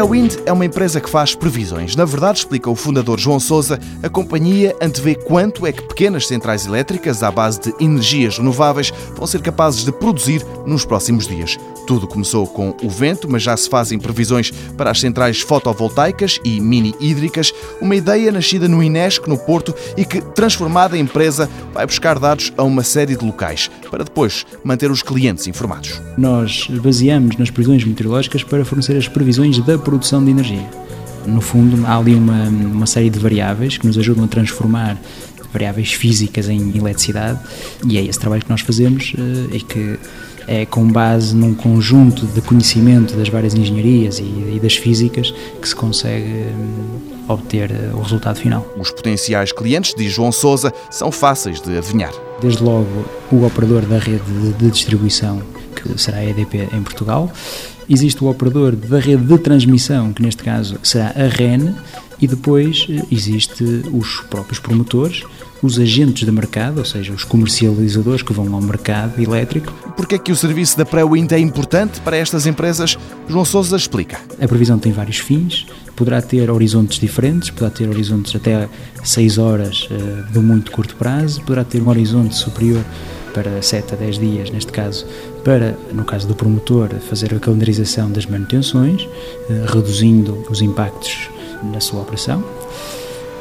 Pré-Wind é uma empresa que faz previsões. Na verdade, explica o fundador João Sousa, a companhia antevê quanto é que pequenas centrais elétricas à base de energias renováveis vão ser capazes de produzir nos próximos dias. Tudo começou com o vento, mas já se fazem previsões para as centrais fotovoltaicas e mini-hídricas, uma ideia nascida no Inesc, no Porto, e que, transformada em empresa, vai buscar dados a uma série de locais, para depois manter os clientes informados. Nós baseamos nas previsões meteorológicas para fornecer as previsões da produção de energia. No fundo, há ali uma, uma série de variáveis que nos ajudam a transformar variáveis físicas em eletricidade e é esse trabalho que nós fazemos eh, e que é com base num conjunto de conhecimento das várias engenharias e, das físicas que se consegue hum, obter eh, o resultado final. Os potenciais clientes, diz João Sousa, são fáceis de adivinhar. Desde logo o operador da rede de distribuição, que será a EDP em Portugal, existe o operador da rede de transmissão, que neste caso será a REN, e depois eh, existe os próprios promotores, os agentes de mercado, ou seja, os comercializadores que vão ao mercado elétrico. Porquê é que o serviço da pré-wind é importante para estas empresas? João Sousa explica. A previsão tem vários fins, poderá ter horizontes diferentes, poderá ter horizontes até 6 horas uh, de muito curto prazo, poderá ter um horizonte superior para 7 a 10 dias, neste caso, para, no caso do promotor, fazer a calendarização das manutenções, uh, reduzindo os impactos na sua operação.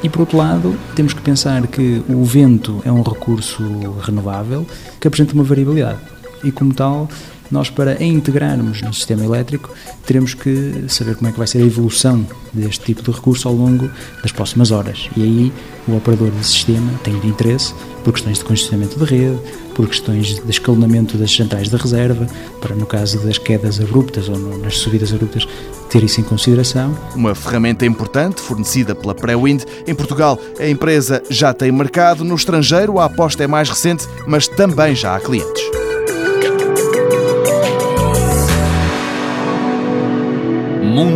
E por outro lado, temos que pensar que o vento é um recurso renovável que apresenta uma variabilidade e, como tal, nós para a integrarmos no sistema elétrico teremos que saber como é que vai ser a evolução deste tipo de recurso ao longo das próximas horas. E aí o operador do sistema tem de interesse por questões de congestionamento de rede, por questões de escalonamento das centrais de reserva, para no caso das quedas abruptas ou nas subidas abruptas ter isso em consideração. Uma ferramenta importante fornecida pela Prewind. Em Portugal, a empresa já tem mercado, no estrangeiro a aposta é mais recente, mas também já há clientes.